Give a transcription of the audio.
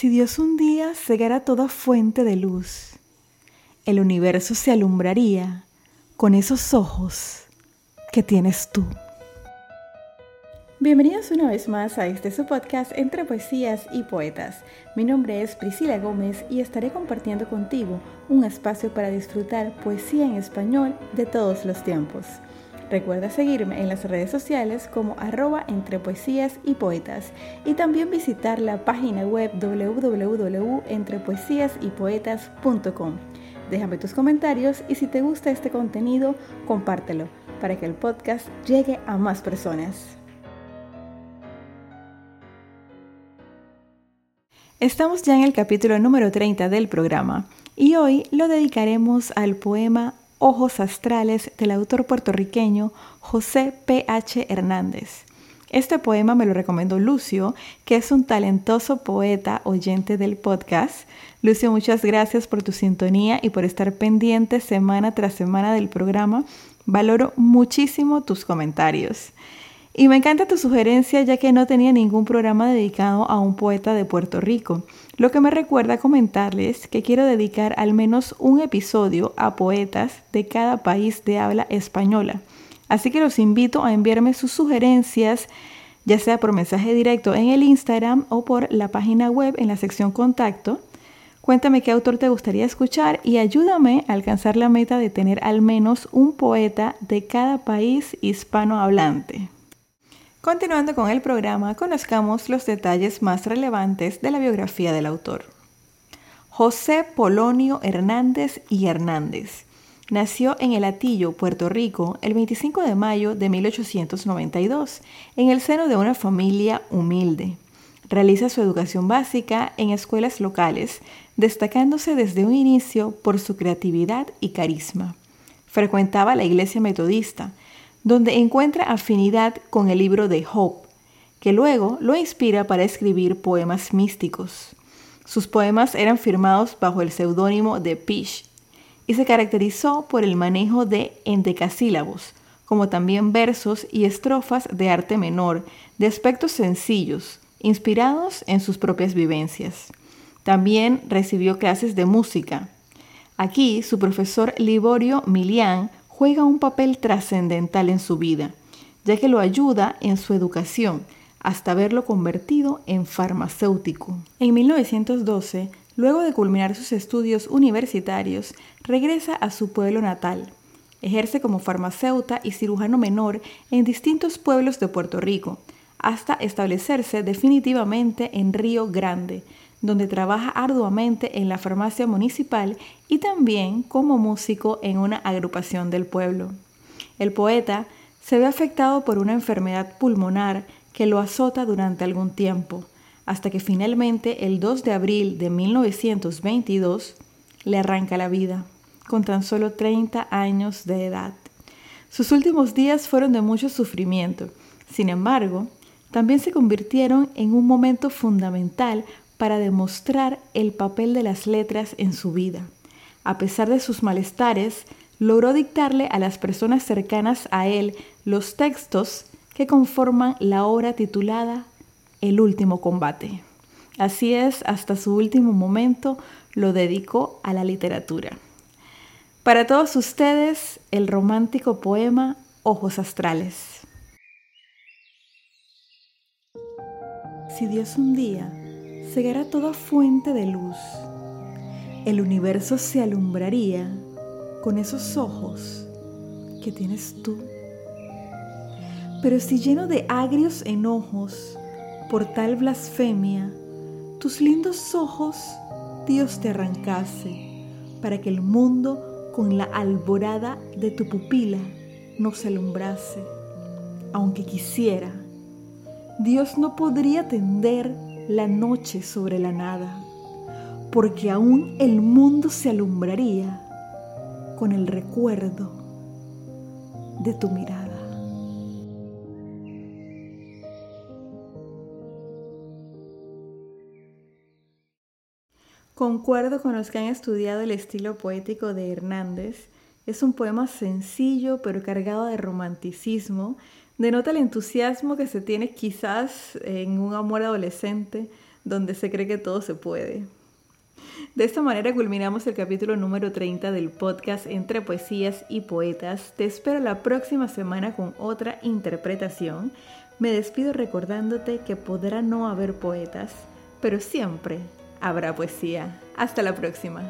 Si Dios un día cegara toda fuente de luz, el universo se alumbraría con esos ojos que tienes tú. Bienvenidos una vez más a este su podcast entre poesías y poetas. Mi nombre es Priscila Gómez y estaré compartiendo contigo un espacio para disfrutar poesía en español de todos los tiempos. Recuerda seguirme en las redes sociales como arroba entre poesías y poetas y también visitar la página web www.entrepoesiasypoetas.com. Déjame tus comentarios y si te gusta este contenido, compártelo para que el podcast llegue a más personas. Estamos ya en el capítulo número 30 del programa y hoy lo dedicaremos al poema Ojos Astrales del autor puertorriqueño José P. H. Hernández. Este poema me lo recomendó Lucio, que es un talentoso poeta oyente del podcast. Lucio, muchas gracias por tu sintonía y por estar pendiente semana tras semana del programa. Valoro muchísimo tus comentarios. Y me encanta tu sugerencia ya que no tenía ningún programa dedicado a un poeta de Puerto Rico, lo que me recuerda comentarles que quiero dedicar al menos un episodio a poetas de cada país de habla española. Así que los invito a enviarme sus sugerencias, ya sea por mensaje directo en el Instagram o por la página web en la sección contacto. Cuéntame qué autor te gustaría escuchar y ayúdame a alcanzar la meta de tener al menos un poeta de cada país hispanohablante. Continuando con el programa, conozcamos los detalles más relevantes de la biografía del autor. José Polonio Hernández y Hernández nació en El Atillo, Puerto Rico, el 25 de mayo de 1892, en el seno de una familia humilde. Realiza su educación básica en escuelas locales, destacándose desde un inicio por su creatividad y carisma. Frecuentaba la iglesia metodista, donde encuentra afinidad con el libro de Job, que luego lo inspira para escribir poemas místicos. Sus poemas eran firmados bajo el seudónimo de Pish y se caracterizó por el manejo de endecasílabos, como también versos y estrofas de arte menor, de aspectos sencillos, inspirados en sus propias vivencias. También recibió clases de música. Aquí su profesor Liborio Milián juega un papel trascendental en su vida, ya que lo ayuda en su educación hasta verlo convertido en farmacéutico. En 1912, luego de culminar sus estudios universitarios, regresa a su pueblo natal. Ejerce como farmacéuta y cirujano menor en distintos pueblos de Puerto Rico, hasta establecerse definitivamente en Río Grande, donde trabaja arduamente en la farmacia municipal y también como músico en una agrupación del pueblo. El poeta se ve afectado por una enfermedad pulmonar que lo azota durante algún tiempo, hasta que finalmente el 2 de abril de 1922 le arranca la vida, con tan solo 30 años de edad. Sus últimos días fueron de mucho sufrimiento, sin embargo, también se convirtieron en un momento fundamental para demostrar el papel de las letras en su vida. A pesar de sus malestares, logró dictarle a las personas cercanas a él los textos que conforman la obra titulada El último combate. Así es, hasta su último momento lo dedicó a la literatura. Para todos ustedes, el romántico poema Ojos Astrales. Si Dios un día cegará toda fuente de luz. El universo se alumbraría con esos ojos que tienes tú. Pero si lleno de agrios enojos por tal blasfemia, tus lindos ojos Dios te arrancase para que el mundo con la alborada de tu pupila no se alumbrase. Aunque quisiera, Dios no podría tender la noche sobre la nada, porque aún el mundo se alumbraría con el recuerdo de tu mirada. Concuerdo con los que han estudiado el estilo poético de Hernández. Es un poema sencillo pero cargado de romanticismo denota el entusiasmo que se tiene quizás en un amor adolescente donde se cree que todo se puede. De esta manera culminamos el capítulo número 30 del podcast Entre Poesías y Poetas. Te espero la próxima semana con otra interpretación. Me despido recordándote que podrá no haber poetas, pero siempre habrá poesía. Hasta la próxima.